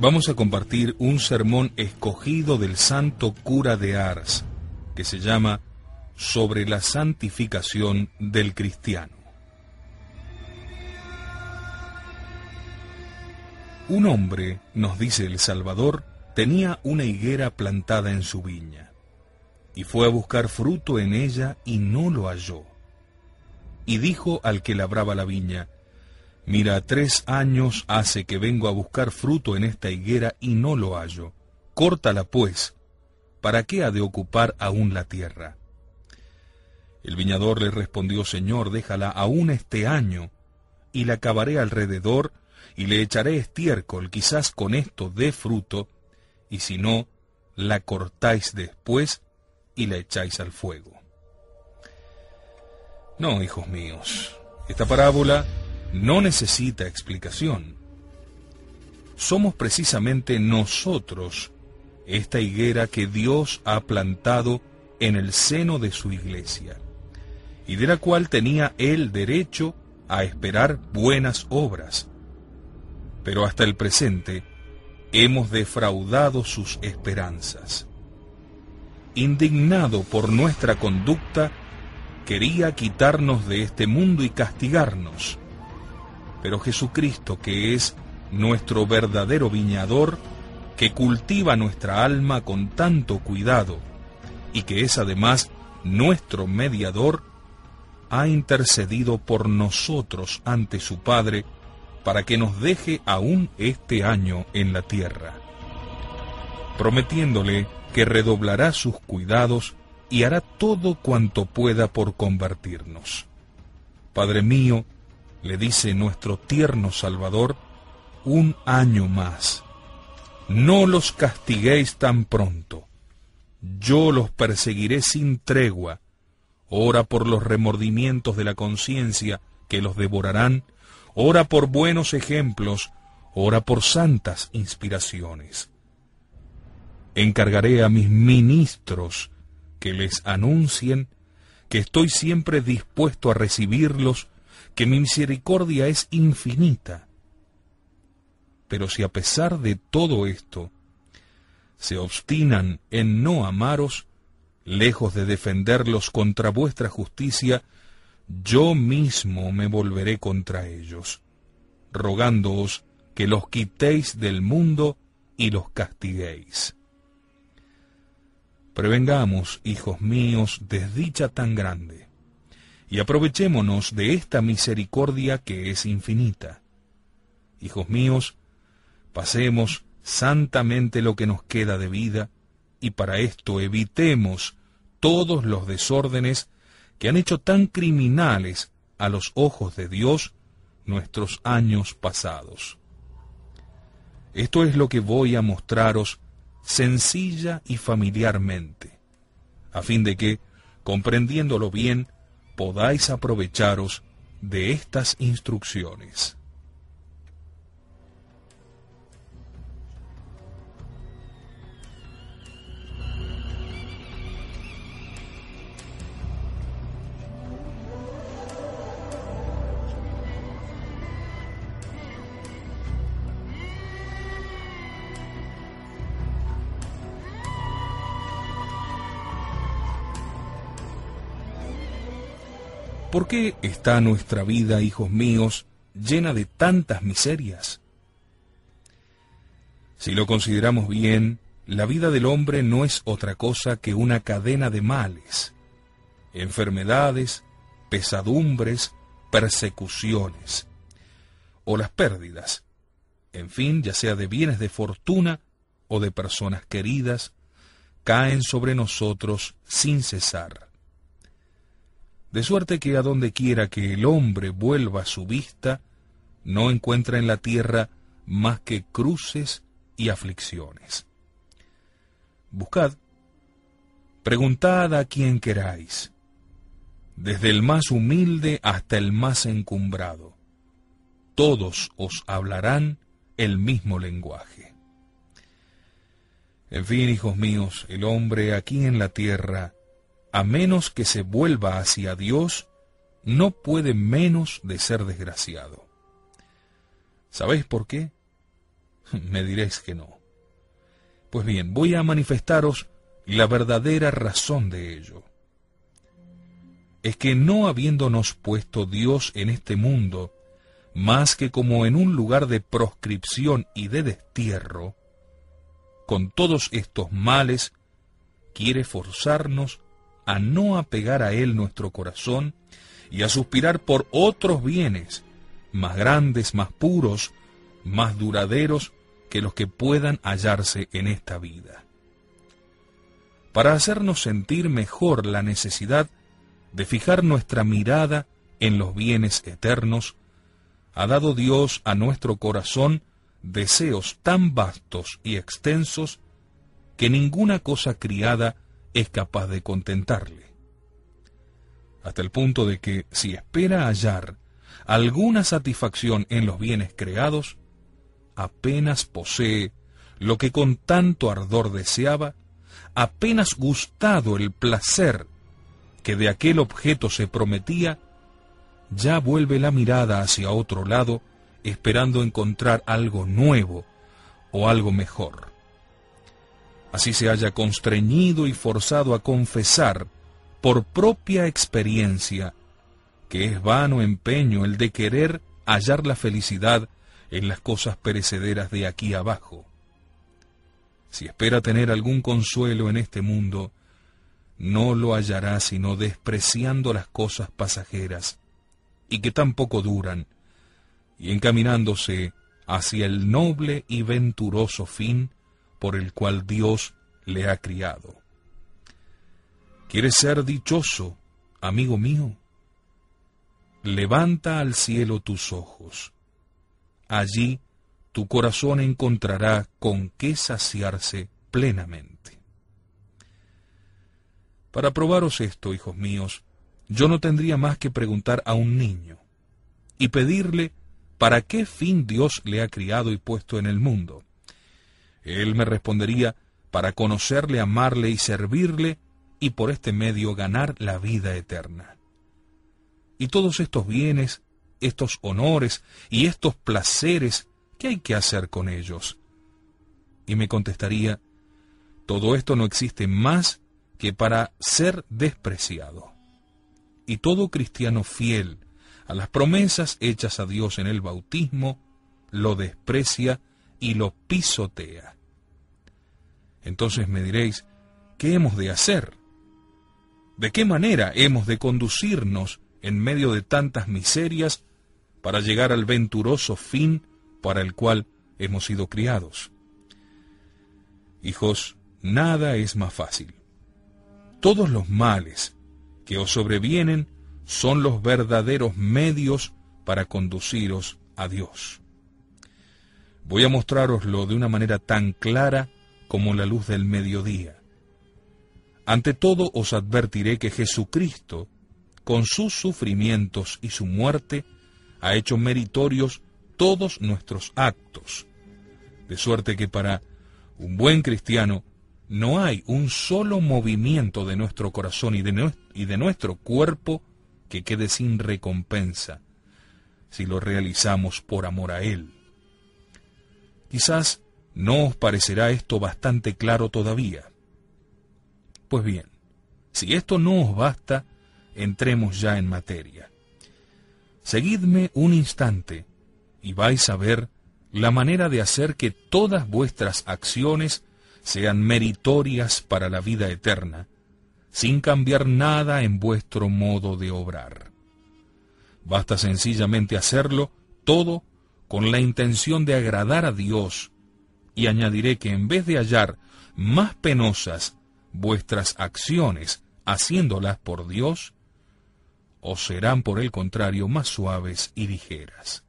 Vamos a compartir un sermón escogido del santo cura de Ars, que se llama Sobre la santificación del cristiano. Un hombre, nos dice el Salvador, tenía una higuera plantada en su viña, y fue a buscar fruto en ella y no lo halló. Y dijo al que labraba la viña, Mira, tres años hace que vengo a buscar fruto en esta higuera y no lo hallo. Córtala, pues. ¿Para qué ha de ocupar aún la tierra? El viñador le respondió, Señor, déjala aún este año, y la cavaré alrededor, y le echaré estiércol, quizás con esto dé fruto, y si no, la cortáis después y la echáis al fuego. No, hijos míos, esta parábola no necesita explicación. Somos precisamente nosotros esta higuera que Dios ha plantado en el seno de su iglesia, y de la cual tenía él derecho a esperar buenas obras. Pero hasta el presente hemos defraudado sus esperanzas. Indignado por nuestra conducta, quería quitarnos de este mundo y castigarnos pero Jesucristo, que es nuestro verdadero viñador, que cultiva nuestra alma con tanto cuidado y que es además nuestro mediador, ha intercedido por nosotros ante su Padre para que nos deje aún este año en la tierra, prometiéndole que redoblará sus cuidados y hará todo cuanto pueda por convertirnos. Padre mío, le dice nuestro tierno Salvador, un año más. No los castiguéis tan pronto. Yo los perseguiré sin tregua. Ora por los remordimientos de la conciencia que los devorarán. Ora por buenos ejemplos. Ora por santas inspiraciones. Encargaré a mis ministros que les anuncien que estoy siempre dispuesto a recibirlos que mi misericordia es infinita. Pero si a pesar de todo esto se obstinan en no amaros, lejos de defenderlos contra vuestra justicia, yo mismo me volveré contra ellos, rogándoos que los quitéis del mundo y los castiguéis. Prevengamos, hijos míos, desdicha tan grande y aprovechémonos de esta misericordia que es infinita. Hijos míos, pasemos santamente lo que nos queda de vida, y para esto evitemos todos los desórdenes que han hecho tan criminales a los ojos de Dios nuestros años pasados. Esto es lo que voy a mostraros sencilla y familiarmente, a fin de que, comprendiéndolo bien, podáis aprovecharos de estas instrucciones. ¿Por qué está nuestra vida, hijos míos, llena de tantas miserias? Si lo consideramos bien, la vida del hombre no es otra cosa que una cadena de males, enfermedades, pesadumbres, persecuciones, o las pérdidas, en fin, ya sea de bienes de fortuna o de personas queridas, caen sobre nosotros sin cesar de suerte que a donde quiera que el hombre vuelva su vista, no encuentra en la tierra más que cruces y aflicciones. Buscad, preguntad a quien queráis, desde el más humilde hasta el más encumbrado. Todos os hablarán el mismo lenguaje. En fin, hijos míos, el hombre aquí en la tierra, a menos que se vuelva hacia Dios, no puede menos de ser desgraciado. ¿Sabéis por qué? Me diréis que no. Pues bien, voy a manifestaros la verdadera razón de ello. Es que no habiéndonos puesto Dios en este mundo, más que como en un lugar de proscripción y de destierro, con todos estos males, quiere forzarnos a no apegar a Él nuestro corazón y a suspirar por otros bienes, más grandes, más puros, más duraderos que los que puedan hallarse en esta vida. Para hacernos sentir mejor la necesidad de fijar nuestra mirada en los bienes eternos, ha dado Dios a nuestro corazón deseos tan vastos y extensos que ninguna cosa criada es capaz de contentarle. Hasta el punto de que si espera hallar alguna satisfacción en los bienes creados, apenas posee lo que con tanto ardor deseaba, apenas gustado el placer que de aquel objeto se prometía, ya vuelve la mirada hacia otro lado esperando encontrar algo nuevo o algo mejor. Así se haya constreñido y forzado a confesar por propia experiencia que es vano empeño el de querer hallar la felicidad en las cosas perecederas de aquí abajo. Si espera tener algún consuelo en este mundo, no lo hallará sino despreciando las cosas pasajeras y que tampoco duran, y encaminándose hacia el noble y venturoso fin por el cual Dios le ha criado. ¿Quieres ser dichoso, amigo mío? Levanta al cielo tus ojos. Allí tu corazón encontrará con qué saciarse plenamente. Para probaros esto, hijos míos, yo no tendría más que preguntar a un niño y pedirle ¿para qué fin Dios le ha criado y puesto en el mundo? Él me respondería, para conocerle, amarle y servirle, y por este medio ganar la vida eterna. Y todos estos bienes, estos honores y estos placeres, ¿qué hay que hacer con ellos? Y me contestaría, todo esto no existe más que para ser despreciado. Y todo cristiano fiel, a las promesas hechas a Dios en el bautismo, lo desprecia y lo pisotea. Entonces me diréis, ¿qué hemos de hacer? ¿De qué manera hemos de conducirnos en medio de tantas miserias para llegar al venturoso fin para el cual hemos sido criados? Hijos, nada es más fácil. Todos los males que os sobrevienen son los verdaderos medios para conduciros a Dios. Voy a mostraroslo de una manera tan clara como la luz del mediodía. Ante todo os advertiré que Jesucristo, con sus sufrimientos y su muerte, ha hecho meritorios todos nuestros actos, de suerte que para un buen cristiano no hay un solo movimiento de nuestro corazón y de, y de nuestro cuerpo que quede sin recompensa si lo realizamos por amor a Él. Quizás no os parecerá esto bastante claro todavía. Pues bien, si esto no os basta, entremos ya en materia. Seguidme un instante y vais a ver la manera de hacer que todas vuestras acciones sean meritorias para la vida eterna, sin cambiar nada en vuestro modo de obrar. Basta sencillamente hacerlo todo con la intención de agradar a Dios, y añadiré que en vez de hallar más penosas vuestras acciones haciéndolas por Dios, os serán por el contrario más suaves y ligeras.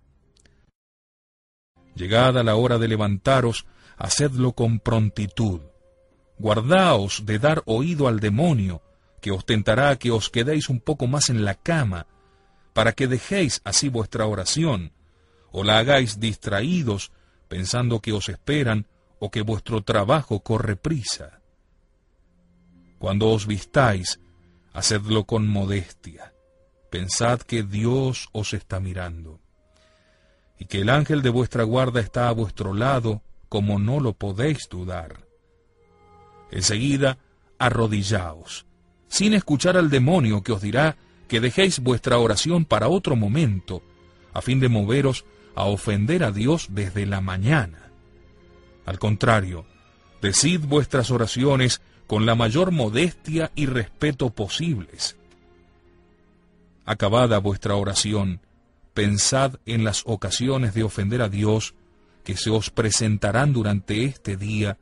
Llegada la hora de levantaros, hacedlo con prontitud. Guardaos de dar oído al demonio, que os tentará que os quedéis un poco más en la cama, para que dejéis así vuestra oración, o la hagáis distraídos, pensando que os esperan o que vuestro trabajo corre prisa. Cuando os vistáis, hacedlo con modestia. Pensad que Dios os está mirando, y que el ángel de vuestra guarda está a vuestro lado, como no lo podéis dudar. Enseguida, arrodillaos, sin escuchar al demonio que os dirá que dejéis vuestra oración para otro momento, a fin de moveros a ofender a Dios desde la mañana. Al contrario, decid vuestras oraciones con la mayor modestia y respeto posibles. Acabada vuestra oración, pensad en las ocasiones de ofender a Dios que se os presentarán durante este día,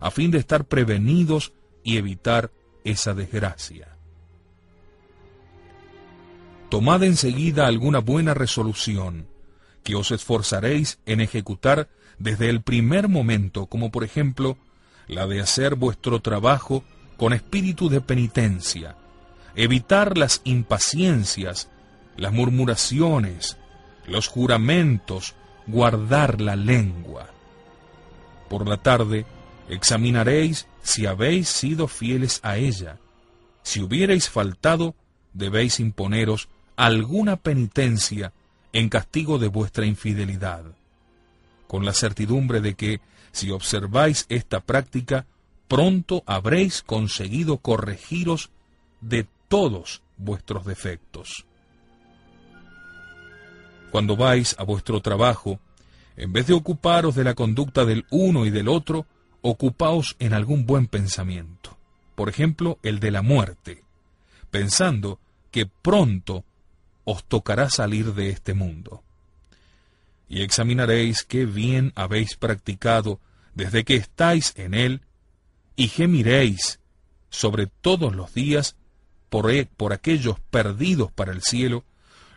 a fin de estar prevenidos y evitar esa desgracia tomad enseguida alguna buena resolución, que os esforzaréis en ejecutar desde el primer momento, como por ejemplo la de hacer vuestro trabajo con espíritu de penitencia, evitar las impaciencias, las murmuraciones, los juramentos, guardar la lengua. Por la tarde examinaréis si habéis sido fieles a ella. Si hubierais faltado, debéis imponeros alguna penitencia en castigo de vuestra infidelidad, con la certidumbre de que, si observáis esta práctica, pronto habréis conseguido corregiros de todos vuestros defectos. Cuando vais a vuestro trabajo, en vez de ocuparos de la conducta del uno y del otro, ocupaos en algún buen pensamiento, por ejemplo, el de la muerte, pensando que pronto os tocará salir de este mundo. Y examinaréis qué bien habéis practicado desde que estáis en él, y gemiréis sobre todos los días por, e, por aquellos perdidos para el cielo,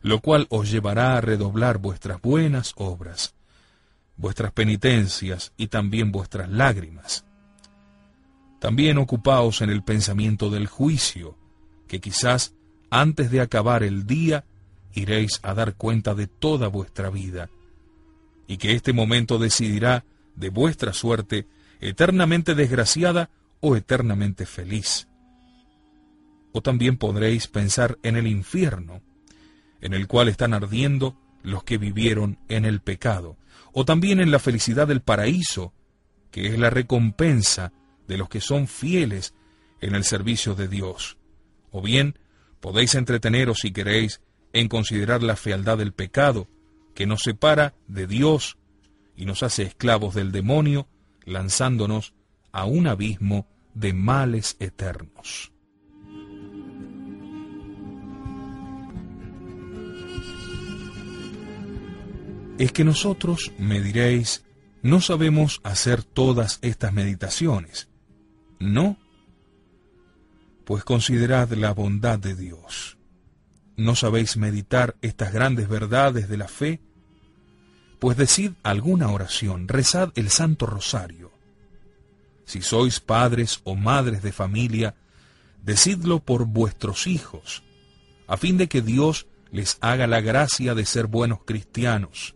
lo cual os llevará a redoblar vuestras buenas obras, vuestras penitencias y también vuestras lágrimas. También ocupaos en el pensamiento del juicio, que quizás antes de acabar el día iréis a dar cuenta de toda vuestra vida, y que este momento decidirá de vuestra suerte eternamente desgraciada o eternamente feliz. O también podréis pensar en el infierno, en el cual están ardiendo los que vivieron en el pecado, o también en la felicidad del paraíso, que es la recompensa de los que son fieles en el servicio de Dios. O bien podéis entreteneros si queréis en considerar la fealdad del pecado, que nos separa de Dios y nos hace esclavos del demonio, lanzándonos a un abismo de males eternos. Es que nosotros, me diréis, no sabemos hacer todas estas meditaciones. No, pues considerad la bondad de Dios ¿No sabéis meditar estas grandes verdades de la fe? Pues decid alguna oración, rezad el Santo Rosario. Si sois padres o madres de familia, decidlo por vuestros hijos, a fin de que Dios les haga la gracia de ser buenos cristianos,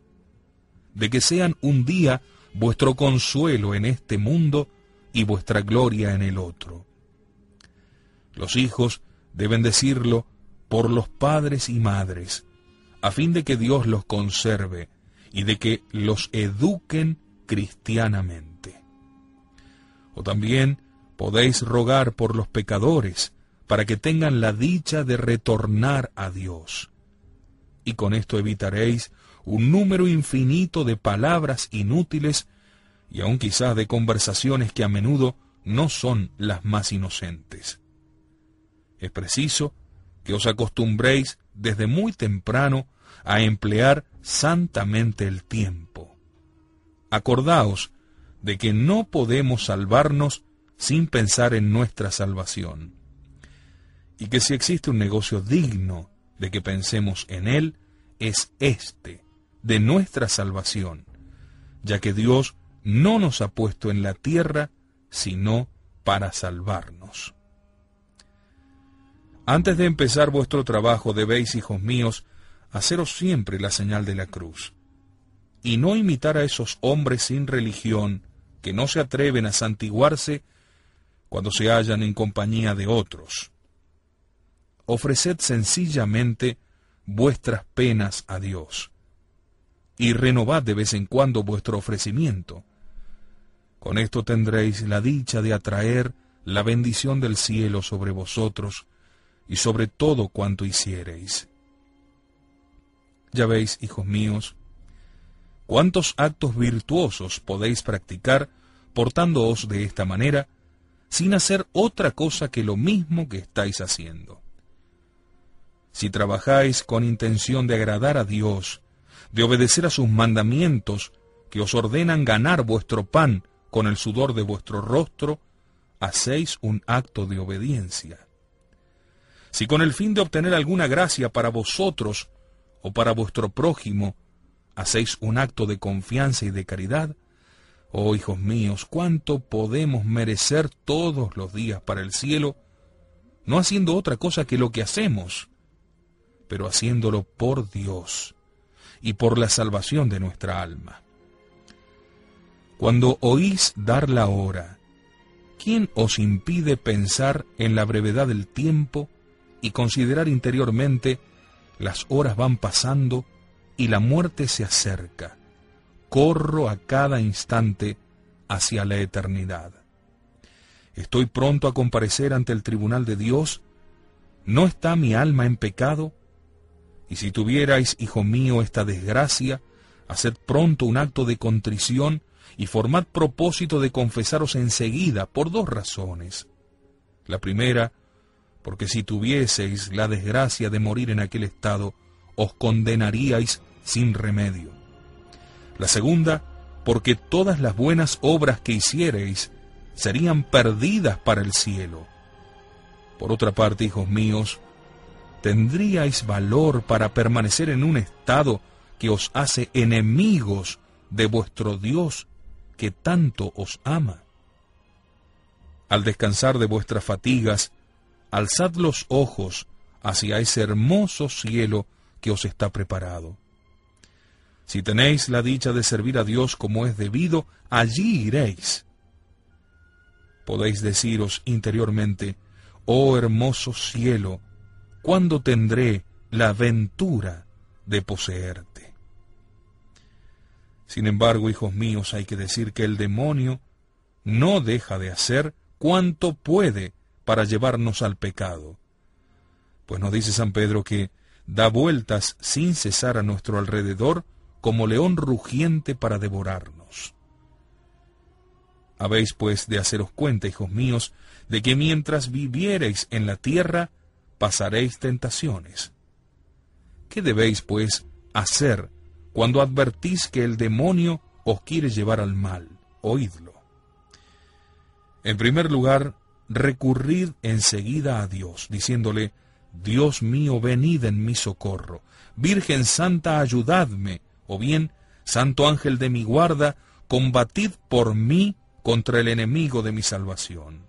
de que sean un día vuestro consuelo en este mundo y vuestra gloria en el otro. Los hijos deben decirlo por los padres y madres, a fin de que Dios los conserve y de que los eduquen cristianamente. O también podéis rogar por los pecadores, para que tengan la dicha de retornar a Dios. Y con esto evitaréis un número infinito de palabras inútiles y aun quizás de conversaciones que a menudo no son las más inocentes. Es preciso que os acostumbréis desde muy temprano a emplear santamente el tiempo. Acordaos de que no podemos salvarnos sin pensar en nuestra salvación, y que si existe un negocio digno de que pensemos en él, es este, de nuestra salvación, ya que Dios no nos ha puesto en la tierra sino para salvarnos. Antes de empezar vuestro trabajo debéis, hijos míos, haceros siempre la señal de la cruz, y no imitar a esos hombres sin religión que no se atreven a santiguarse cuando se hallan en compañía de otros. Ofreced sencillamente vuestras penas a Dios, y renovad de vez en cuando vuestro ofrecimiento. Con esto tendréis la dicha de atraer la bendición del cielo sobre vosotros y sobre todo cuanto hiciereis. Ya veis, hijos míos, cuántos actos virtuosos podéis practicar portándoos de esta manera, sin hacer otra cosa que lo mismo que estáis haciendo. Si trabajáis con intención de agradar a Dios, de obedecer a sus mandamientos que os ordenan ganar vuestro pan con el sudor de vuestro rostro, hacéis un acto de obediencia. Si con el fin de obtener alguna gracia para vosotros o para vuestro prójimo, hacéis un acto de confianza y de caridad, oh hijos míos, cuánto podemos merecer todos los días para el cielo, no haciendo otra cosa que lo que hacemos, pero haciéndolo por Dios y por la salvación de nuestra alma. Cuando oís dar la hora, ¿quién os impide pensar en la brevedad del tiempo y considerar interiormente las horas van pasando y la muerte se acerca? Corro a cada instante hacia la eternidad. Estoy pronto a comparecer ante el tribunal de Dios. ¿No está mi alma en pecado? Y si tuvierais, hijo mío, esta desgracia, haced pronto un acto de contrición y formad propósito de confesaros enseguida por dos razones. La primera, porque si tuvieseis la desgracia de morir en aquel estado, os condenaríais sin remedio. La segunda, porque todas las buenas obras que hiciereis serían perdidas para el cielo. Por otra parte, hijos míos, ¿tendríais valor para permanecer en un estado que os hace enemigos de vuestro Dios que tanto os ama? Al descansar de vuestras fatigas, alzad los ojos hacia ese hermoso cielo que os está preparado. Si tenéis la dicha de servir a Dios como es debido, allí iréis. Podéis deciros interiormente, oh hermoso cielo, ¿cuándo tendré la ventura de poseerte? Sin embargo, hijos míos, hay que decir que el demonio no deja de hacer cuanto puede para llevarnos al pecado. Pues nos dice San Pedro que da vueltas sin cesar a nuestro alrededor como león rugiente para devorarnos. Habéis pues de haceros cuenta, hijos míos, de que mientras viviereis en la tierra, pasaréis tentaciones. ¿Qué debéis, pues, hacer cuando advertís que el demonio os quiere llevar al mal? Oídlo. En primer lugar, recurrid enseguida a Dios, diciéndole, Dios mío, venid en mi socorro. Virgen Santa, ayudadme. O bien, Santo Ángel de mi guarda, combatid por mí contra el enemigo de mi salvación.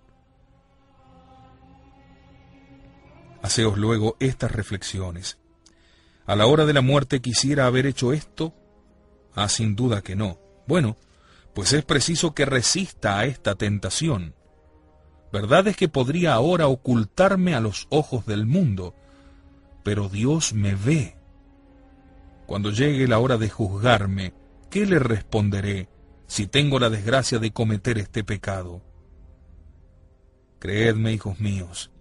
Haceos luego estas reflexiones. ¿A la hora de la muerte quisiera haber hecho esto? Ah, sin duda que no. Bueno, pues es preciso que resista a esta tentación. Verdad es que podría ahora ocultarme a los ojos del mundo, pero Dios me ve. Cuando llegue la hora de juzgarme, ¿qué le responderé si tengo la desgracia de cometer este pecado? Creedme, hijos míos,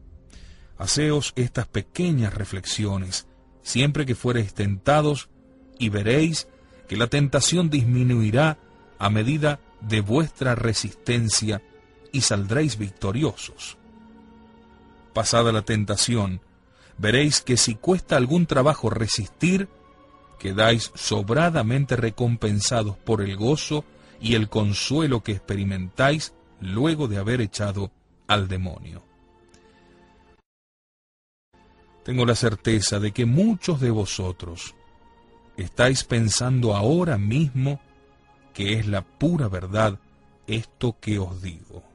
Haceos estas pequeñas reflexiones siempre que fuereis tentados y veréis que la tentación disminuirá a medida de vuestra resistencia y saldréis victoriosos. Pasada la tentación, veréis que si cuesta algún trabajo resistir, quedáis sobradamente recompensados por el gozo y el consuelo que experimentáis luego de haber echado al demonio. Tengo la certeza de que muchos de vosotros estáis pensando ahora mismo que es la pura verdad esto que os digo.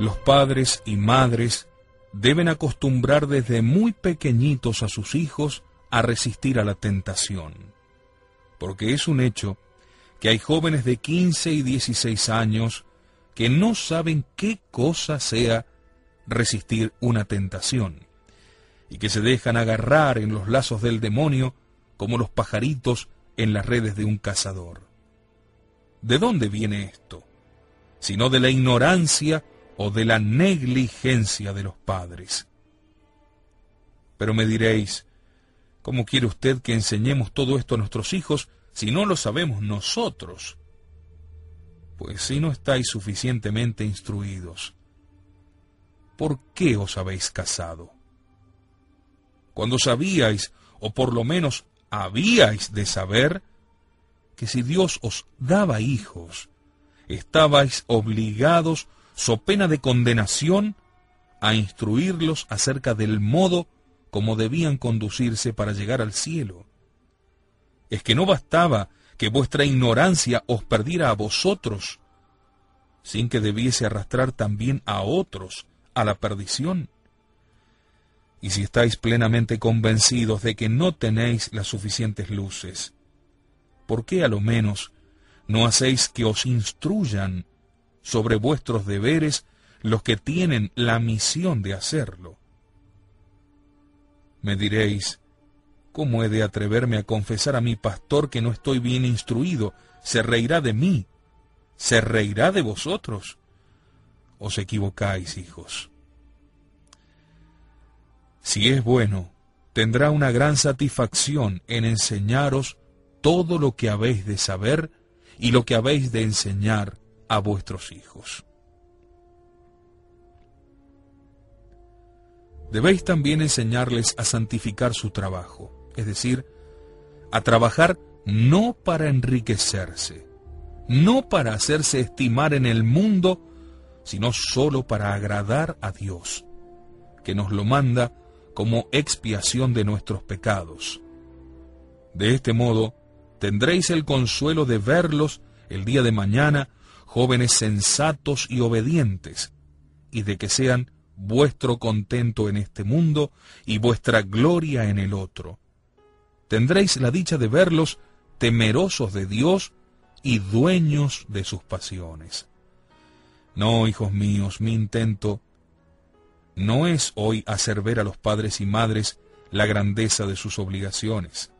Los padres y madres deben acostumbrar desde muy pequeñitos a sus hijos a resistir a la tentación, porque es un hecho que hay jóvenes de 15 y 16 años que no saben qué cosa sea resistir una tentación, y que se dejan agarrar en los lazos del demonio como los pajaritos en las redes de un cazador. ¿De dónde viene esto? Sino de la ignorancia o de la negligencia de los padres. Pero me diréis, ¿cómo quiere usted que enseñemos todo esto a nuestros hijos si no lo sabemos nosotros? Pues si no estáis suficientemente instruidos, ¿por qué os habéis casado? Cuando sabíais, o por lo menos habíais de saber, que si Dios os daba hijos, estabais obligados so pena de condenación, a instruirlos acerca del modo como debían conducirse para llegar al cielo. Es que no bastaba que vuestra ignorancia os perdiera a vosotros, sin que debiese arrastrar también a otros a la perdición. Y si estáis plenamente convencidos de que no tenéis las suficientes luces, ¿por qué a lo menos no hacéis que os instruyan sobre vuestros deberes los que tienen la misión de hacerlo. Me diréis, ¿cómo he de atreverme a confesar a mi pastor que no estoy bien instruido? ¿Se reirá de mí? ¿Se reirá de vosotros? Os equivocáis, hijos. Si es bueno, tendrá una gran satisfacción en enseñaros todo lo que habéis de saber y lo que habéis de enseñar a vuestros hijos. Debéis también enseñarles a santificar su trabajo, es decir, a trabajar no para enriquecerse, no para hacerse estimar en el mundo, sino sólo para agradar a Dios, que nos lo manda como expiación de nuestros pecados. De este modo, tendréis el consuelo de verlos el día de mañana jóvenes sensatos y obedientes, y de que sean vuestro contento en este mundo y vuestra gloria en el otro. Tendréis la dicha de verlos temerosos de Dios y dueños de sus pasiones. No, hijos míos, mi intento no es hoy hacer ver a los padres y madres la grandeza de sus obligaciones.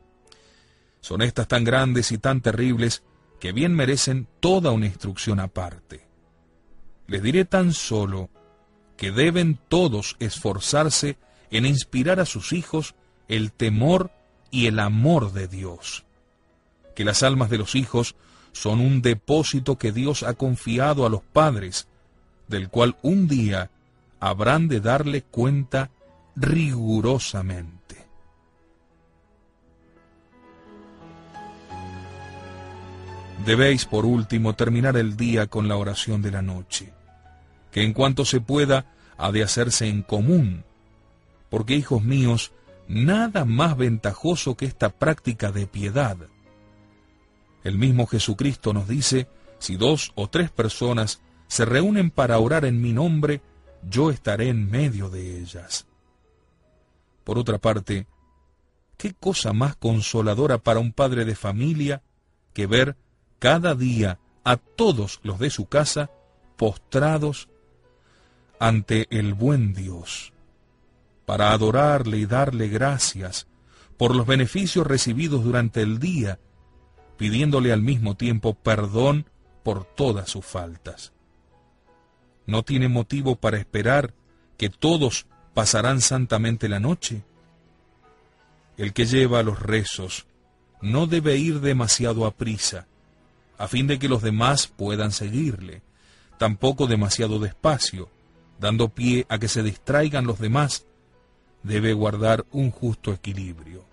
Son estas tan grandes y tan terribles que bien merecen toda una instrucción aparte. Les diré tan solo que deben todos esforzarse en inspirar a sus hijos el temor y el amor de Dios, que las almas de los hijos son un depósito que Dios ha confiado a los padres, del cual un día habrán de darle cuenta rigurosamente. Debéis, por último, terminar el día con la oración de la noche, que en cuanto se pueda ha de hacerse en común, porque, hijos míos, nada más ventajoso que esta práctica de piedad. El mismo Jesucristo nos dice, si dos o tres personas se reúnen para orar en mi nombre, yo estaré en medio de ellas. Por otra parte, ¿qué cosa más consoladora para un padre de familia que ver cada día a todos los de su casa postrados ante el buen Dios, para adorarle y darle gracias por los beneficios recibidos durante el día, pidiéndole al mismo tiempo perdón por todas sus faltas. ¿No tiene motivo para esperar que todos pasarán santamente la noche? El que lleva los rezos no debe ir demasiado a prisa, a fin de que los demás puedan seguirle, tampoco demasiado despacio, dando pie a que se distraigan los demás, debe guardar un justo equilibrio.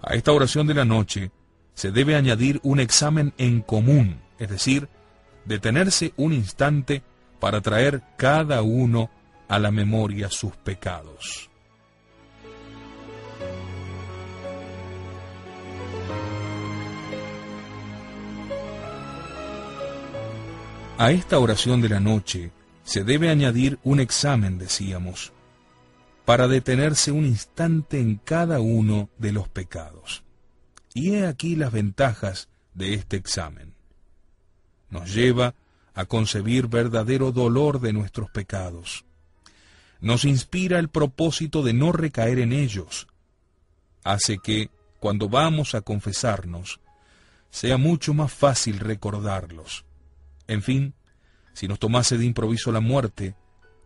A esta oración de la noche se debe añadir un examen en común, es decir, detenerse un instante para traer cada uno a la memoria sus pecados. A esta oración de la noche se debe añadir un examen, decíamos, para detenerse un instante en cada uno de los pecados. Y he aquí las ventajas de este examen. Nos lleva a concebir verdadero dolor de nuestros pecados. Nos inspira el propósito de no recaer en ellos. Hace que, cuando vamos a confesarnos, sea mucho más fácil recordarlos en fin, si nos tomase de improviso la muerte,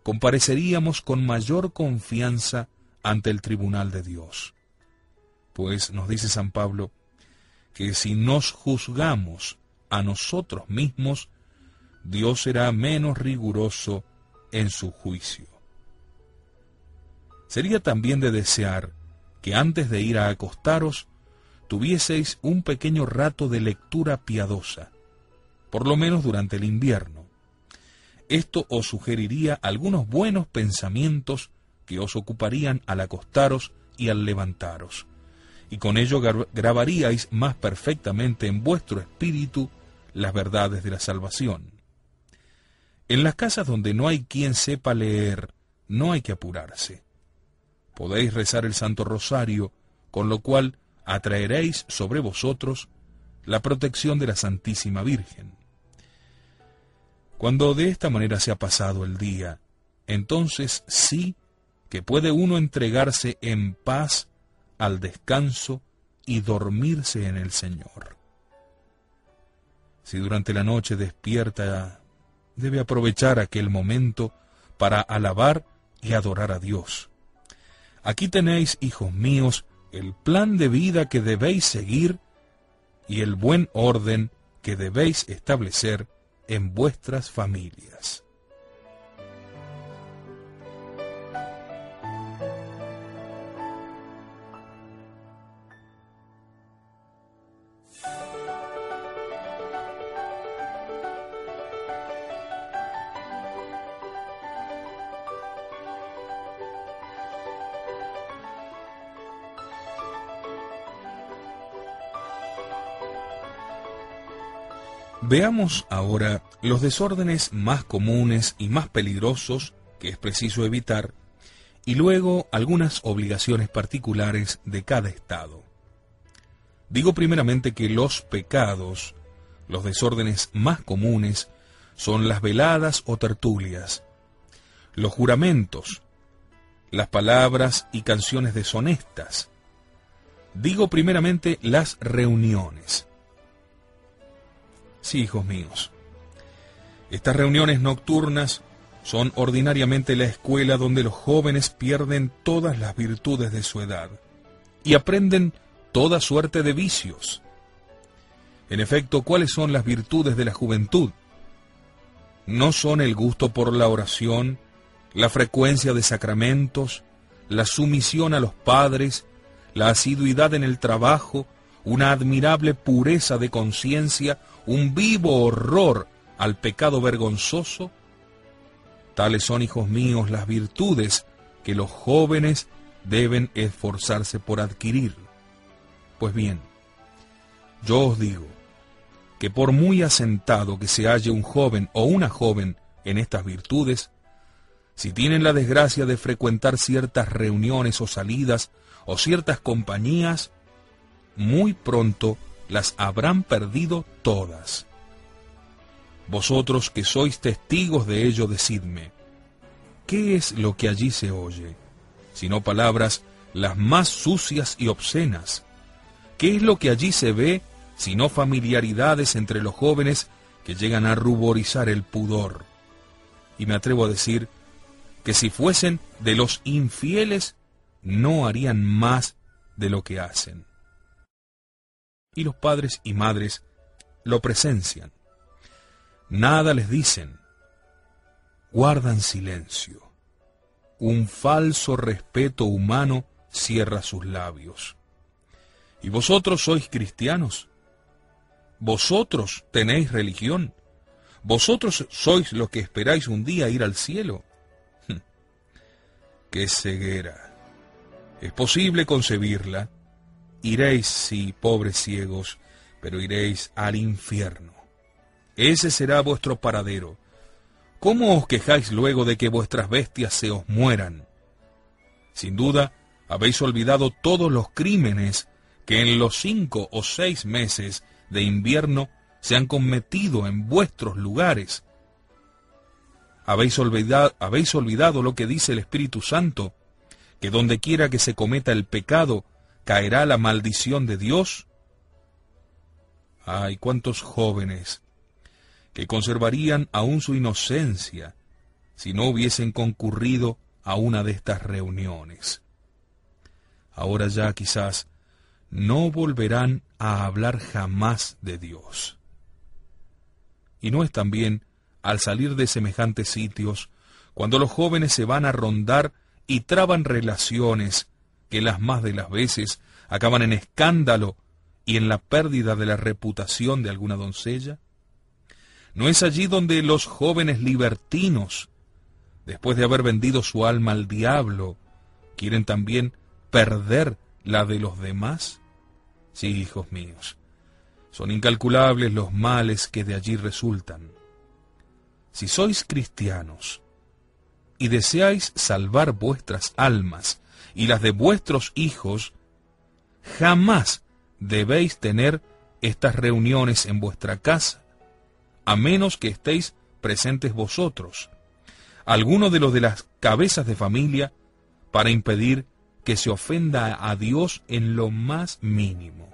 compareceríamos con mayor confianza ante el tribunal de Dios. Pues nos dice San Pablo que si nos juzgamos a nosotros mismos, Dios será menos riguroso en su juicio. Sería también de desear que antes de ir a acostaros tuvieseis un pequeño rato de lectura piadosa, por lo menos durante el invierno. Esto os sugeriría algunos buenos pensamientos que os ocuparían al acostaros y al levantaros, y con ello grabaríais más perfectamente en vuestro espíritu las verdades de la salvación. En las casas donde no hay quien sepa leer, no hay que apurarse. Podéis rezar el Santo Rosario, con lo cual atraeréis sobre vosotros la protección de la Santísima Virgen. Cuando de esta manera se ha pasado el día, entonces sí que puede uno entregarse en paz al descanso y dormirse en el Señor. Si durante la noche despierta, debe aprovechar aquel momento para alabar y adorar a Dios. Aquí tenéis, hijos míos, el plan de vida que debéis seguir y el buen orden que debéis establecer en vuestras familias. Veamos ahora los desórdenes más comunes y más peligrosos que es preciso evitar y luego algunas obligaciones particulares de cada estado. Digo primeramente que los pecados, los desórdenes más comunes, son las veladas o tertulias, los juramentos, las palabras y canciones deshonestas. Digo primeramente las reuniones. Sí, hijos míos. Estas reuniones nocturnas son ordinariamente la escuela donde los jóvenes pierden todas las virtudes de su edad y aprenden toda suerte de vicios. En efecto, ¿cuáles son las virtudes de la juventud? No son el gusto por la oración, la frecuencia de sacramentos, la sumisión a los padres, la asiduidad en el trabajo, una admirable pureza de conciencia un vivo horror al pecado vergonzoso? Tales son, hijos míos, las virtudes que los jóvenes deben esforzarse por adquirir. Pues bien, yo os digo que por muy asentado que se halle un joven o una joven en estas virtudes, si tienen la desgracia de frecuentar ciertas reuniones o salidas o ciertas compañías, muy pronto las habrán perdido todas. Vosotros que sois testigos de ello, decidme, ¿qué es lo que allí se oye? Sino palabras las más sucias y obscenas. ¿Qué es lo que allí se ve, sino familiaridades entre los jóvenes que llegan a ruborizar el pudor? Y me atrevo a decir que si fuesen de los infieles, no harían más de lo que hacen y los padres y madres lo presencian. Nada les dicen, guardan silencio. Un falso respeto humano cierra sus labios. ¿Y vosotros sois cristianos? ¿Vosotros tenéis religión? ¿Vosotros sois los que esperáis un día ir al cielo? ¡Qué ceguera! Es posible concebirla. Iréis, sí, pobres ciegos, pero iréis al infierno. Ese será vuestro paradero. ¿Cómo os quejáis luego de que vuestras bestias se os mueran? Sin duda, habéis olvidado todos los crímenes que en los cinco o seis meses de invierno se han cometido en vuestros lugares. ¿Habéis olvidado, habéis olvidado lo que dice el Espíritu Santo, que donde quiera que se cometa el pecado, caerá la maldición de Dios? Ay, cuántos jóvenes que conservarían aún su inocencia si no hubiesen concurrido a una de estas reuniones. Ahora ya quizás no volverán a hablar jamás de Dios. Y no es también al salir de semejantes sitios, cuando los jóvenes se van a rondar y traban relaciones que las más de las veces acaban en escándalo y en la pérdida de la reputación de alguna doncella? ¿No es allí donde los jóvenes libertinos, después de haber vendido su alma al diablo, quieren también perder la de los demás? Sí, hijos míos, son incalculables los males que de allí resultan. Si sois cristianos y deseáis salvar vuestras almas y las de vuestros hijos, jamás debéis tener estas reuniones en vuestra casa, a menos que estéis presentes vosotros, alguno de los de las cabezas de familia, para impedir que se ofenda a Dios en lo más mínimo.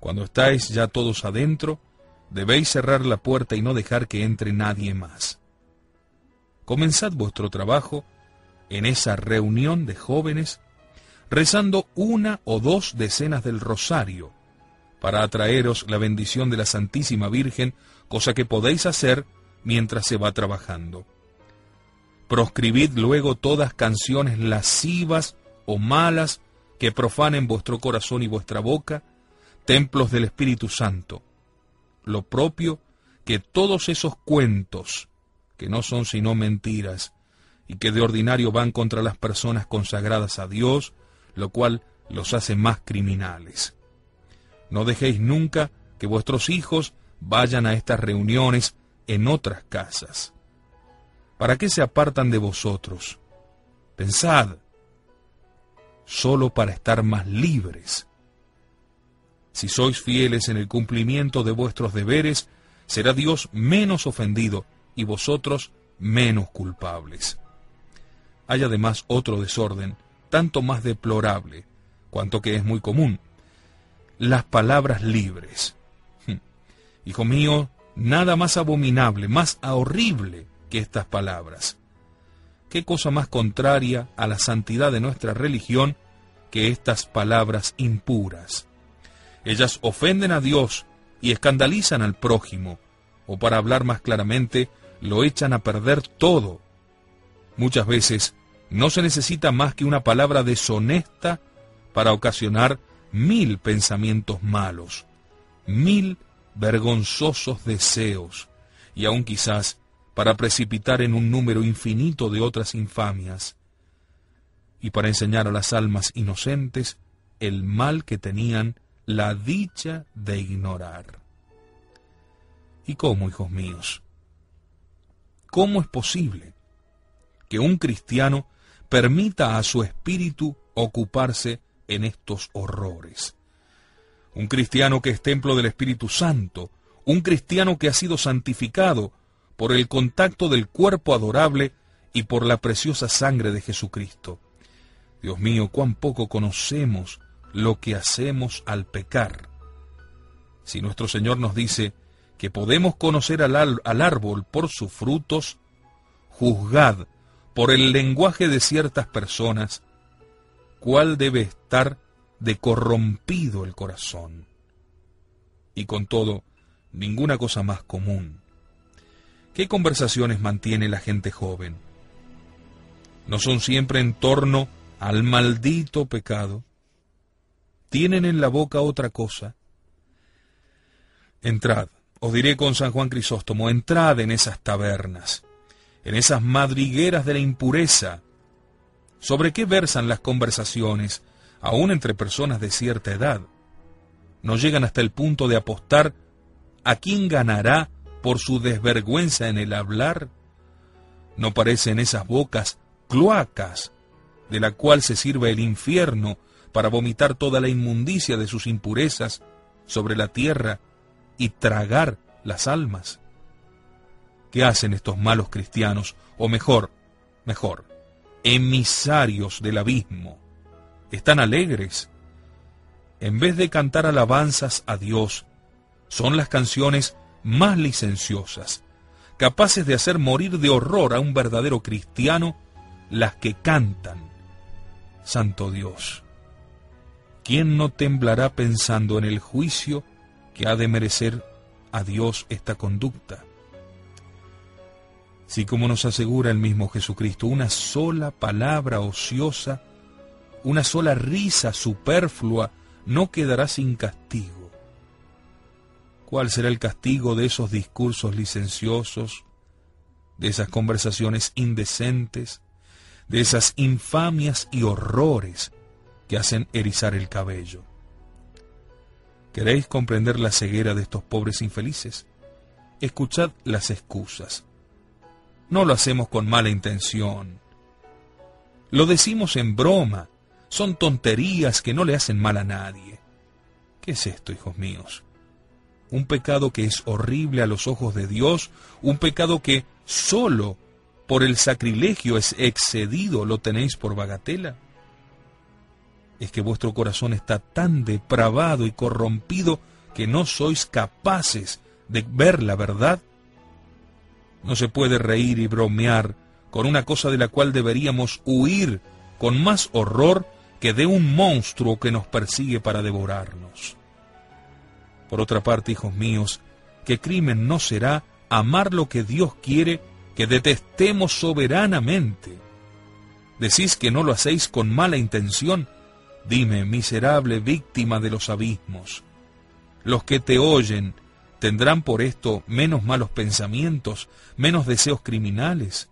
Cuando estáis ya todos adentro, debéis cerrar la puerta y no dejar que entre nadie más. Comenzad vuestro trabajo en esa reunión de jóvenes rezando una o dos decenas del rosario, para atraeros la bendición de la Santísima Virgen, cosa que podéis hacer mientras se va trabajando. Proscribid luego todas canciones lascivas o malas que profanen vuestro corazón y vuestra boca, templos del Espíritu Santo. Lo propio que todos esos cuentos, que no son sino mentiras, y que de ordinario van contra las personas consagradas a Dios, lo cual los hace más criminales. No dejéis nunca que vuestros hijos vayan a estas reuniones en otras casas. ¿Para qué se apartan de vosotros? Pensad, solo para estar más libres. Si sois fieles en el cumplimiento de vuestros deberes, será Dios menos ofendido y vosotros menos culpables. Hay además otro desorden, tanto más deplorable, cuanto que es muy común. Las palabras libres. Hm. Hijo mío, nada más abominable, más horrible que estas palabras. ¿Qué cosa más contraria a la santidad de nuestra religión que estas palabras impuras? Ellas ofenden a Dios y escandalizan al prójimo, o para hablar más claramente, lo echan a perder todo. Muchas veces no se necesita más que una palabra deshonesta para ocasionar mil pensamientos malos, mil vergonzosos deseos, y aun quizás para precipitar en un número infinito de otras infamias, y para enseñar a las almas inocentes el mal que tenían la dicha de ignorar. ¿Y cómo, hijos míos? ¿Cómo es posible que un cristiano permita a su espíritu ocuparse en estos horrores? Un cristiano que es templo del Espíritu Santo, un cristiano que ha sido santificado por el contacto del cuerpo adorable y por la preciosa sangre de Jesucristo. Dios mío, cuán poco conocemos lo que hacemos al pecar. Si nuestro Señor nos dice que podemos conocer al, al árbol por sus frutos, juzgad por el lenguaje de ciertas personas cuál debe estar de corrompido el corazón. Y con todo, ninguna cosa más común ¿Qué conversaciones mantiene la gente joven? ¿No son siempre en torno al maldito pecado? ¿Tienen en la boca otra cosa? Entrad, Os diré con San Juan Crisóstomo, entrad en esas tabernas, en esas madrigueras de la impureza. ¿Sobre qué versan las conversaciones, aún entre personas de cierta edad? No llegan hasta el punto de apostar a quién ganará por su desvergüenza en el hablar. No parecen esas bocas cloacas de la cual se sirve el infierno para vomitar toda la inmundicia de sus impurezas sobre la tierra y tragar las almas. ¿Qué hacen estos malos cristianos? O mejor, mejor, emisarios del abismo. Están alegres. En vez de cantar alabanzas a Dios, son las canciones más licenciosas, capaces de hacer morir de horror a un verdadero cristiano, las que cantan. Santo Dios, ¿quién no temblará pensando en el juicio que ha de merecer a Dios esta conducta. Si como nos asegura el mismo Jesucristo, una sola palabra ociosa, una sola risa superflua, no quedará sin castigo. ¿Cuál será el castigo de esos discursos licenciosos, de esas conversaciones indecentes, de esas infamias y horrores que hacen erizar el cabello? ¿Queréis comprender la ceguera de estos pobres infelices? Escuchad las excusas. No lo hacemos con mala intención. Lo decimos en broma. Son tonterías que no le hacen mal a nadie. ¿Qué es esto, hijos míos? Un pecado que es horrible a los ojos de Dios, un pecado que solo por el sacrilegio es excedido, lo tenéis por bagatela es que vuestro corazón está tan depravado y corrompido que no sois capaces de ver la verdad? No se puede reír y bromear con una cosa de la cual deberíamos huir con más horror que de un monstruo que nos persigue para devorarnos. Por otra parte, hijos míos, que crimen no será amar lo que Dios quiere que detestemos soberanamente. Decís que no lo hacéis con mala intención, Dime, miserable víctima de los abismos, los que te oyen tendrán por esto menos malos pensamientos, menos deseos criminales.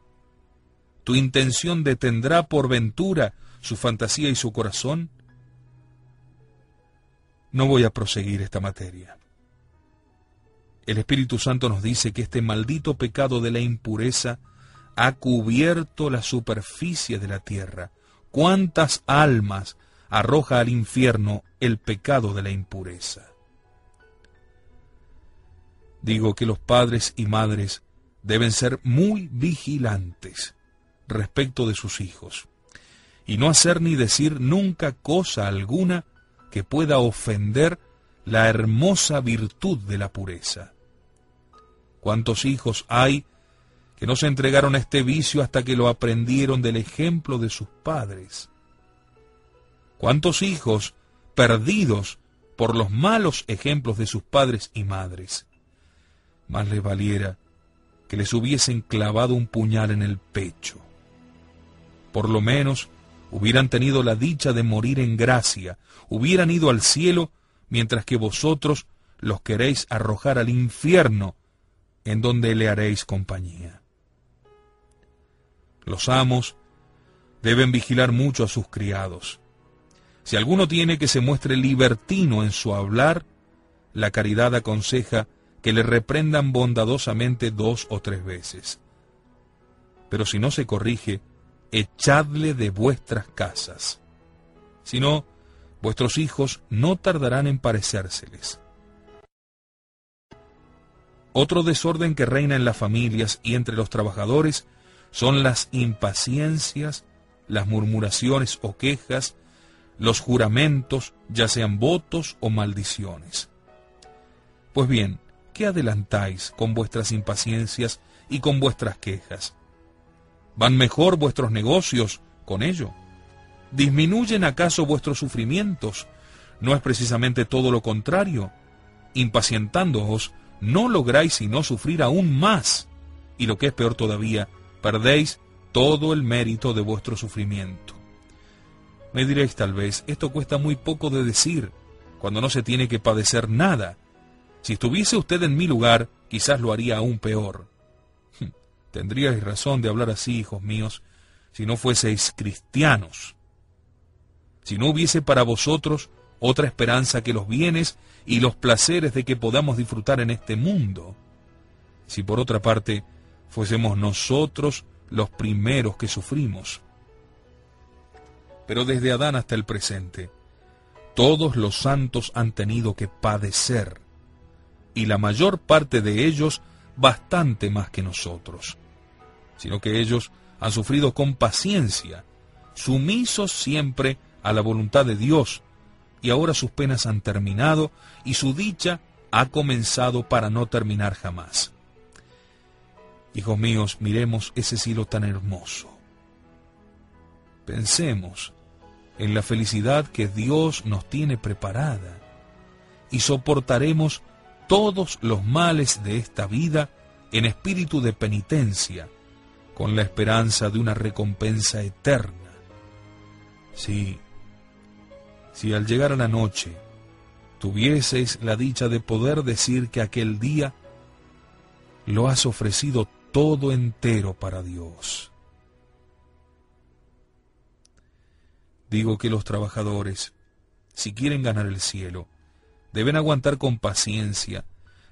Tu intención detendrá por ventura su fantasía y su corazón. No voy a proseguir esta materia. El Espíritu Santo nos dice que este maldito pecado de la impureza ha cubierto la superficie de la tierra. ¿Cuántas almas arroja al infierno el pecado de la impureza. Digo que los padres y madres deben ser muy vigilantes respecto de sus hijos, y no hacer ni decir nunca cosa alguna que pueda ofender la hermosa virtud de la pureza. ¿Cuántos hijos hay que no se entregaron a este vicio hasta que lo aprendieron del ejemplo de sus padres? ¿Cuántos hijos perdidos por los malos ejemplos de sus padres y madres? Más les valiera que les hubiesen clavado un puñal en el pecho. Por lo menos hubieran tenido la dicha de morir en gracia, hubieran ido al cielo, mientras que vosotros los queréis arrojar al infierno, en donde le haréis compañía. Los amos deben vigilar mucho a sus criados, si alguno tiene que se muestre libertino en su hablar, la caridad aconseja que le reprendan bondadosamente dos o tres veces. Pero si no se corrige, echadle de vuestras casas. Si no, vuestros hijos no tardarán en parecérseles. Otro desorden que reina en las familias y entre los trabajadores son las impaciencias, las murmuraciones o quejas, los juramentos, ya sean votos o maldiciones. Pues bien, ¿qué adelantáis con vuestras impaciencias y con vuestras quejas? ¿Van mejor vuestros negocios con ello? ¿Disminuyen acaso vuestros sufrimientos? ¿No es precisamente todo lo contrario? Impacientándoos, no lográis sino sufrir aún más, y lo que es peor todavía, perdéis todo el mérito de vuestro sufrimiento. Me diréis tal vez, esto cuesta muy poco de decir, cuando no se tiene que padecer nada. Si estuviese usted en mi lugar, quizás lo haría aún peor. Tendríais razón de hablar así, hijos míos, si no fueseis cristianos. Si no hubiese para vosotros otra esperanza que los bienes y los placeres de que podamos disfrutar en este mundo. Si por otra parte fuésemos nosotros los primeros que sufrimos. Pero desde Adán hasta el presente, todos los santos han tenido que padecer, y la mayor parte de ellos bastante más que nosotros, sino que ellos han sufrido con paciencia, sumisos siempre a la voluntad de Dios, y ahora sus penas han terminado y su dicha ha comenzado para no terminar jamás. Hijos míos, miremos ese cielo tan hermoso. Pensemos en la felicidad que Dios nos tiene preparada y soportaremos todos los males de esta vida en espíritu de penitencia, con la esperanza de una recompensa eterna. Sí, si al llegar a la noche tuvieseis la dicha de poder decir que aquel día lo has ofrecido todo entero para Dios. Digo que los trabajadores, si quieren ganar el cielo, deben aguantar con paciencia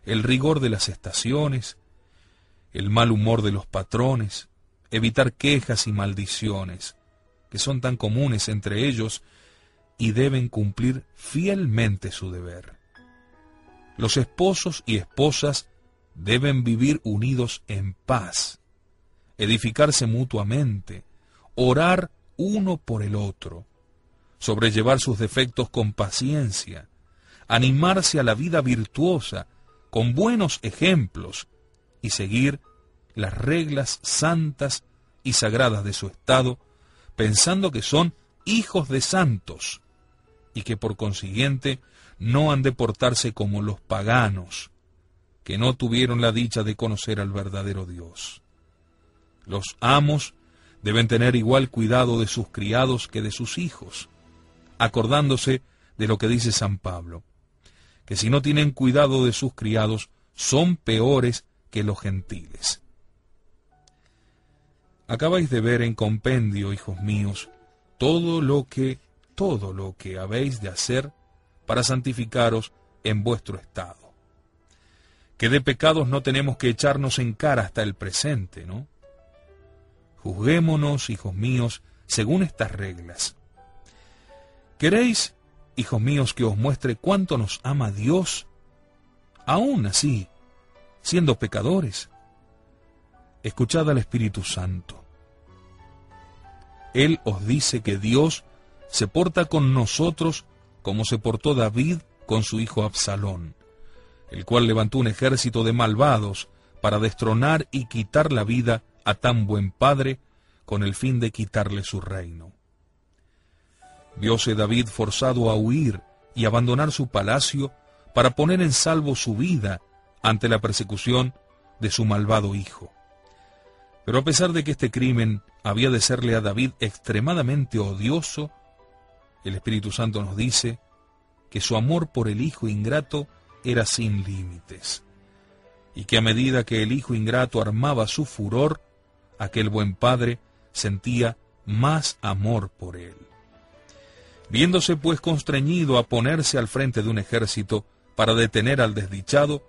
el rigor de las estaciones, el mal humor de los patrones, evitar quejas y maldiciones, que son tan comunes entre ellos, y deben cumplir fielmente su deber. Los esposos y esposas deben vivir unidos en paz, edificarse mutuamente, orar uno por el otro, sobrellevar sus defectos con paciencia, animarse a la vida virtuosa con buenos ejemplos y seguir las reglas santas y sagradas de su estado, pensando que son hijos de santos y que por consiguiente no han de portarse como los paganos, que no tuvieron la dicha de conocer al verdadero Dios. Los amos deben tener igual cuidado de sus criados que de sus hijos, acordándose de lo que dice San Pablo, que si no tienen cuidado de sus criados, son peores que los gentiles. Acabáis de ver en compendio, hijos míos, todo lo que, todo lo que habéis de hacer para santificaros en vuestro estado. Que de pecados no tenemos que echarnos en cara hasta el presente, ¿no? Juzguémonos, hijos míos, según estas reglas. ¿Queréis, hijos míos, que os muestre cuánto nos ama Dios? Aún así, siendo pecadores. Escuchad al Espíritu Santo. Él os dice que Dios se porta con nosotros como se portó David con su hijo Absalón, el cual levantó un ejército de malvados para destronar y quitar la vida a tan buen padre con el fin de quitarle su reino. Viose David forzado a huir y abandonar su palacio para poner en salvo su vida ante la persecución de su malvado hijo. Pero a pesar de que este crimen había de serle a David extremadamente odioso, el Espíritu Santo nos dice que su amor por el hijo ingrato era sin límites, y que a medida que el hijo ingrato armaba su furor, aquel buen padre sentía más amor por él. Viéndose pues constreñido a ponerse al frente de un ejército para detener al desdichado,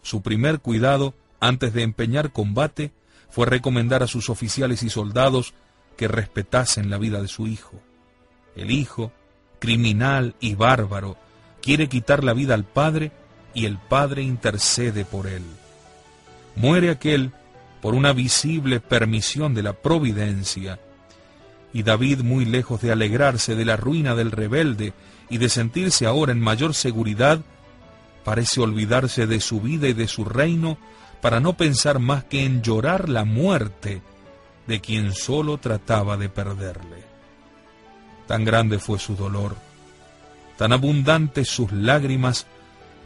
su primer cuidado, antes de empeñar combate, fue recomendar a sus oficiales y soldados que respetasen la vida de su hijo. El hijo, criminal y bárbaro, quiere quitar la vida al padre y el padre intercede por él. Muere aquel por una visible permisión de la providencia, y David, muy lejos de alegrarse de la ruina del rebelde y de sentirse ahora en mayor seguridad, parece olvidarse de su vida y de su reino para no pensar más que en llorar la muerte de quien solo trataba de perderle. Tan grande fue su dolor, tan abundantes sus lágrimas,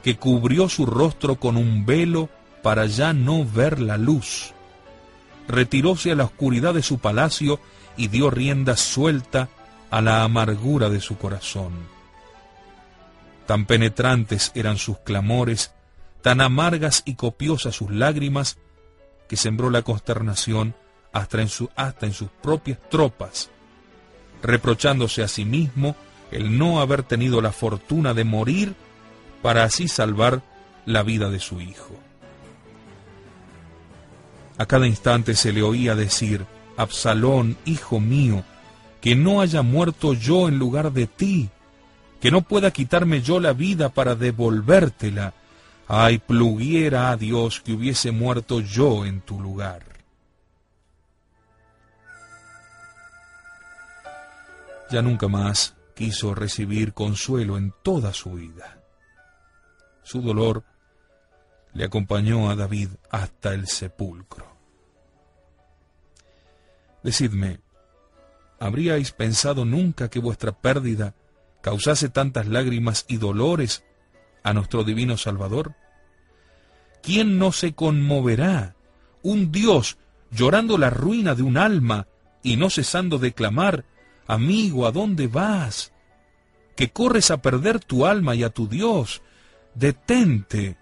que cubrió su rostro con un velo para ya no ver la luz. Retiróse a la oscuridad de su palacio y dio rienda suelta a la amargura de su corazón. Tan penetrantes eran sus clamores tan amargas y copiosas sus lágrimas, que sembró la consternación hasta en, hasta en sus propias tropas, reprochándose a sí mismo el no haber tenido la fortuna de morir para así salvar la vida de su hijo. A cada instante se le oía decir, Absalón, hijo mío, que no haya muerto yo en lugar de ti, que no pueda quitarme yo la vida para devolvértela. Ay, pluguiera a Dios que hubiese muerto yo en tu lugar. Ya nunca más quiso recibir consuelo en toda su vida. Su dolor le acompañó a David hasta el sepulcro. Decidme, ¿habríais pensado nunca que vuestra pérdida causase tantas lágrimas y dolores a nuestro divino Salvador? ¿Quién no se conmoverá? Un Dios llorando la ruina de un alma y no cesando de clamar, Amigo, ¿a dónde vas? Que corres a perder tu alma y a tu Dios. Detente.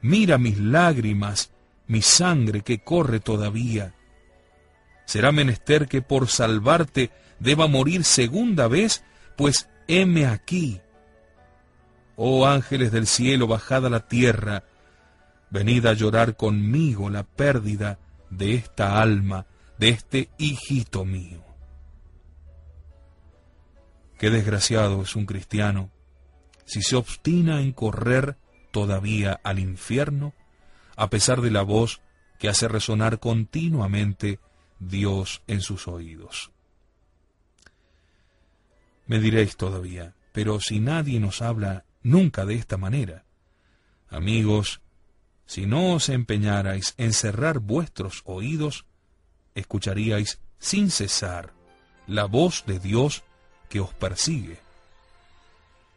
Mira mis lágrimas, mi sangre que corre todavía. ¿Será menester que por salvarte deba morir segunda vez? Pues heme aquí. Oh ángeles del cielo, bajad a la tierra, venid a llorar conmigo la pérdida de esta alma, de este hijito mío. Qué desgraciado es un cristiano si se obstina en correr todavía al infierno, a pesar de la voz que hace resonar continuamente Dios en sus oídos. Me diréis todavía, pero si nadie nos habla nunca de esta manera, amigos, si no os empeñarais en cerrar vuestros oídos, escucharíais sin cesar la voz de Dios que os persigue.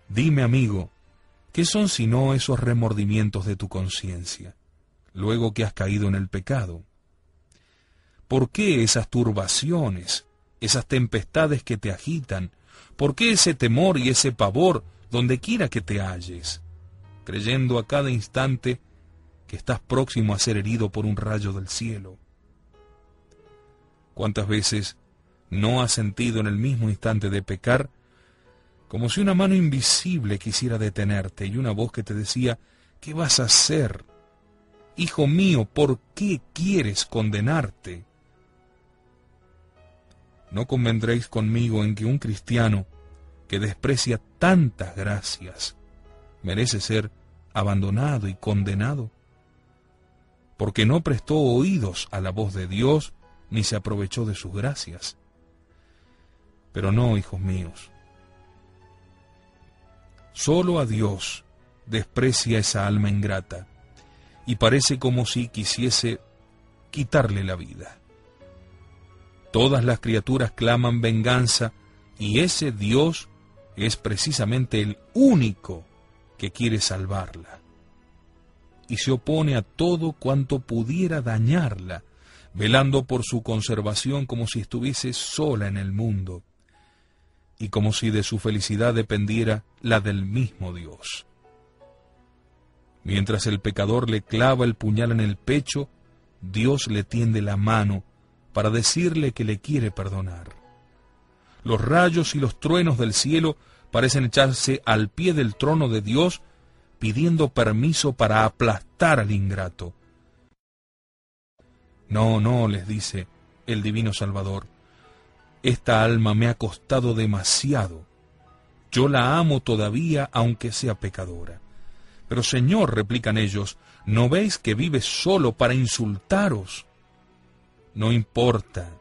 Dime, amigo, ¿qué son sino esos remordimientos de tu conciencia, luego que has caído en el pecado? ¿Por qué esas turbaciones, esas tempestades que te agitan? ¿Por qué ese temor y ese pavor donde quiera que te halles, creyendo a cada instante que estás próximo a ser herido por un rayo del cielo? ¿Cuántas veces no has sentido en el mismo instante de pecar, como si una mano invisible quisiera detenerte y una voz que te decía, ¿qué vas a hacer? Hijo mío, ¿por qué quieres condenarte? No convendréis conmigo en que un cristiano que desprecia tantas gracias merece ser abandonado y condenado, porque no prestó oídos a la voz de Dios ni se aprovechó de sus gracias. Pero no, hijos míos. Solo a Dios desprecia esa alma ingrata y parece como si quisiese quitarle la vida. Todas las criaturas claman venganza y ese Dios es precisamente el único que quiere salvarla. Y se opone a todo cuanto pudiera dañarla, velando por su conservación como si estuviese sola en el mundo y como si de su felicidad dependiera la del mismo Dios. Mientras el pecador le clava el puñal en el pecho, Dios le tiende la mano para decirle que le quiere perdonar. Los rayos y los truenos del cielo parecen echarse al pie del trono de Dios pidiendo permiso para aplastar al ingrato. No, no, les dice el divino Salvador, esta alma me ha costado demasiado. Yo la amo todavía aunque sea pecadora. Pero Señor, replican ellos, ¿no veis que vive solo para insultaros? No importa,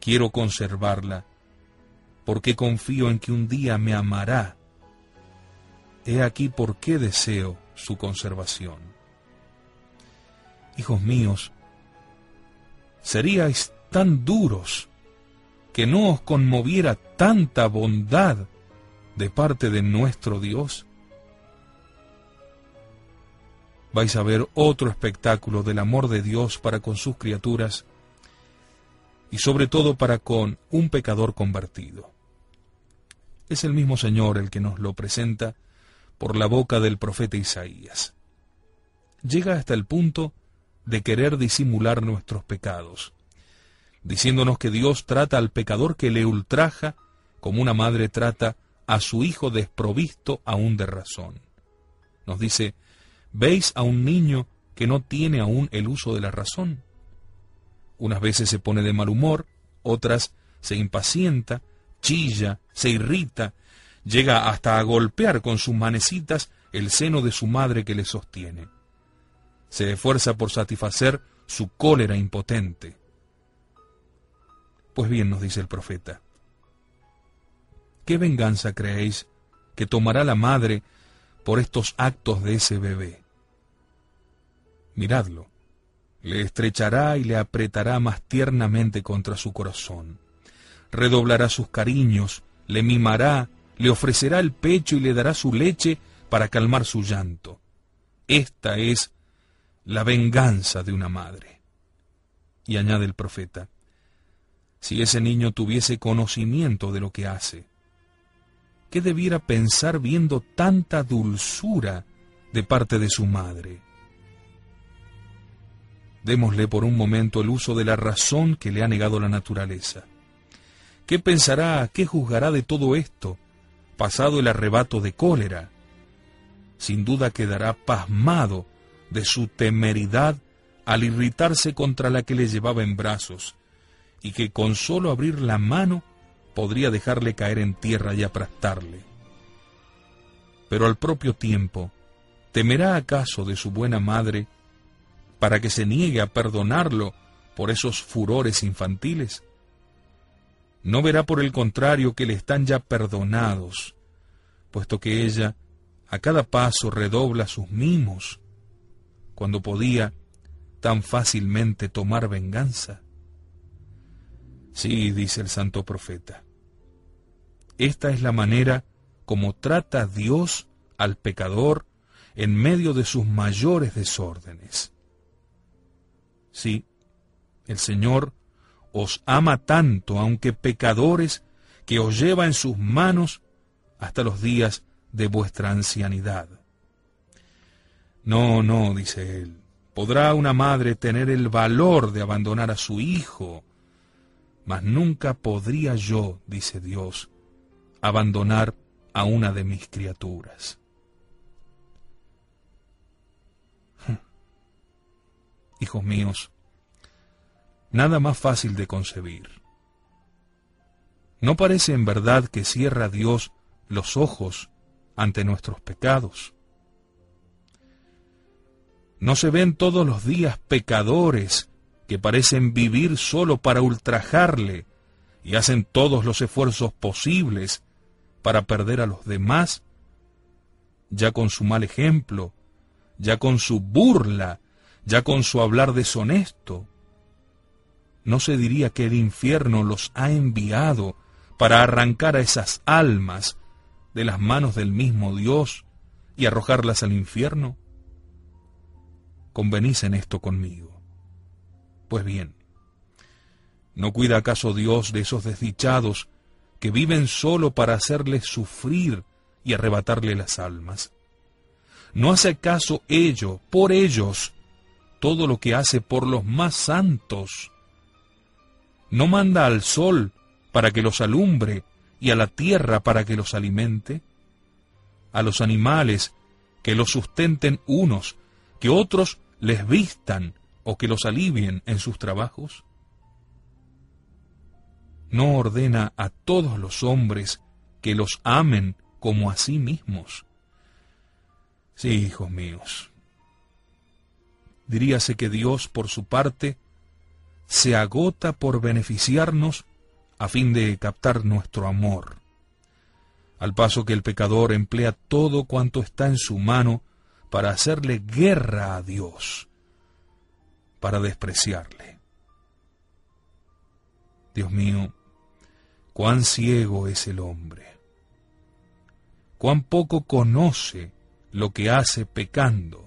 quiero conservarla, porque confío en que un día me amará. He aquí por qué deseo su conservación. Hijos míos, seríais tan duros que no os conmoviera tanta bondad de parte de nuestro Dios? Vais a ver otro espectáculo del amor de Dios para con sus criaturas y sobre todo para con un pecador convertido. Es el mismo Señor el que nos lo presenta por la boca del profeta Isaías. llega hasta el punto de querer disimular nuestros pecados, diciéndonos que Dios trata al pecador que le ultraja como una madre trata a su hijo desprovisto aún de razón. Nos dice, ¿veis a un niño que no tiene aún el uso de la razón? Unas veces se pone de mal humor, otras se impacienta, chilla, se irrita, llega hasta a golpear con sus manecitas el seno de su madre que le sostiene se esfuerza por satisfacer su cólera impotente. Pues bien, nos dice el profeta, ¿qué venganza creéis que tomará la madre por estos actos de ese bebé? Miradlo, le estrechará y le apretará más tiernamente contra su corazón, redoblará sus cariños, le mimará, le ofrecerá el pecho y le dará su leche para calmar su llanto. Esta es la venganza de una madre. Y añade el profeta, si ese niño tuviese conocimiento de lo que hace, ¿qué debiera pensar viendo tanta dulzura de parte de su madre? Démosle por un momento el uso de la razón que le ha negado la naturaleza. ¿Qué pensará, qué juzgará de todo esto, pasado el arrebato de cólera? Sin duda quedará pasmado de su temeridad al irritarse contra la que le llevaba en brazos, y que con solo abrir la mano podría dejarle caer en tierra y aplastarle. Pero al propio tiempo, ¿temerá acaso de su buena madre para que se niegue a perdonarlo por esos furores infantiles? ¿No verá por el contrario que le están ya perdonados, puesto que ella a cada paso redobla sus mimos cuando podía tan fácilmente tomar venganza? Sí, dice el santo profeta. Esta es la manera como trata Dios al pecador en medio de sus mayores desórdenes. Sí, el Señor os ama tanto, aunque pecadores, que os lleva en sus manos hasta los días de vuestra ancianidad. No, no, dice él. Podrá una madre tener el valor de abandonar a su hijo, mas nunca podría yo, dice Dios, abandonar a una de mis criaturas. Hijos míos, nada más fácil de concebir. ¿No parece en verdad que cierra Dios los ojos ante nuestros pecados? ¿No se ven todos los días pecadores que parecen vivir solo para ultrajarle y hacen todos los esfuerzos posibles para perder a los demás? Ya con su mal ejemplo, ya con su burla, ya con su hablar deshonesto. ¿No se diría que el infierno los ha enviado para arrancar a esas almas de las manos del mismo Dios y arrojarlas al infierno? convenís en esto conmigo. Pues bien, ¿no cuida acaso Dios de esos desdichados que viven solo para hacerles sufrir y arrebatarle las almas? ¿No hace acaso ello, por ellos, todo lo que hace por los más santos? ¿No manda al sol para que los alumbre y a la tierra para que los alimente? ¿A los animales que los sustenten unos, que otros les vistan o que los alivien en sus trabajos? ¿No ordena a todos los hombres que los amen como a sí mismos? Sí, hijos míos. Diríase que Dios, por su parte, se agota por beneficiarnos a fin de captar nuestro amor, al paso que el pecador emplea todo cuanto está en su mano para hacerle guerra a Dios, para despreciarle. Dios mío, cuán ciego es el hombre, cuán poco conoce lo que hace pecando,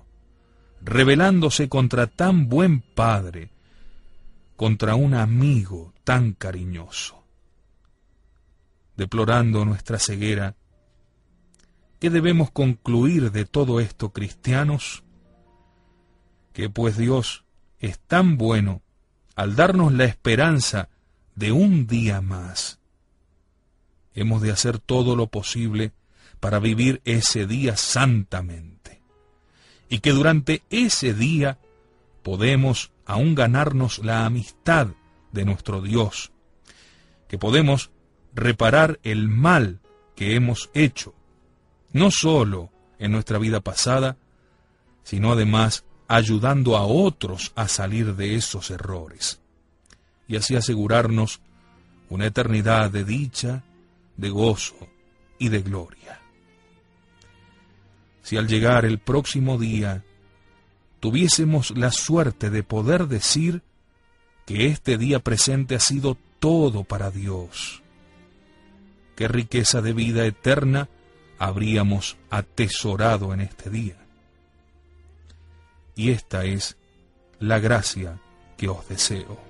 rebelándose contra tan buen padre, contra un amigo tan cariñoso. Deplorando nuestra ceguera, ¿Qué debemos concluir de todo esto, cristianos? que pues Dios es tan bueno al darnos la esperanza de un día más. Hemos de hacer todo lo posible para vivir ese día santamente. Y que durante ese día podemos aún ganarnos la amistad de nuestro Dios, que podemos reparar el mal que hemos hecho, no solo en nuestra vida pasada, sino además ayudando a otros a salir de esos errores y así asegurarnos una eternidad de dicha, de gozo y de gloria. Si al llegar el próximo día tuviésemos la suerte de poder decir que este día presente ha sido todo para Dios, qué riqueza de vida eterna habríamos atesorado en este día. Y esta es la gracia que os deseo.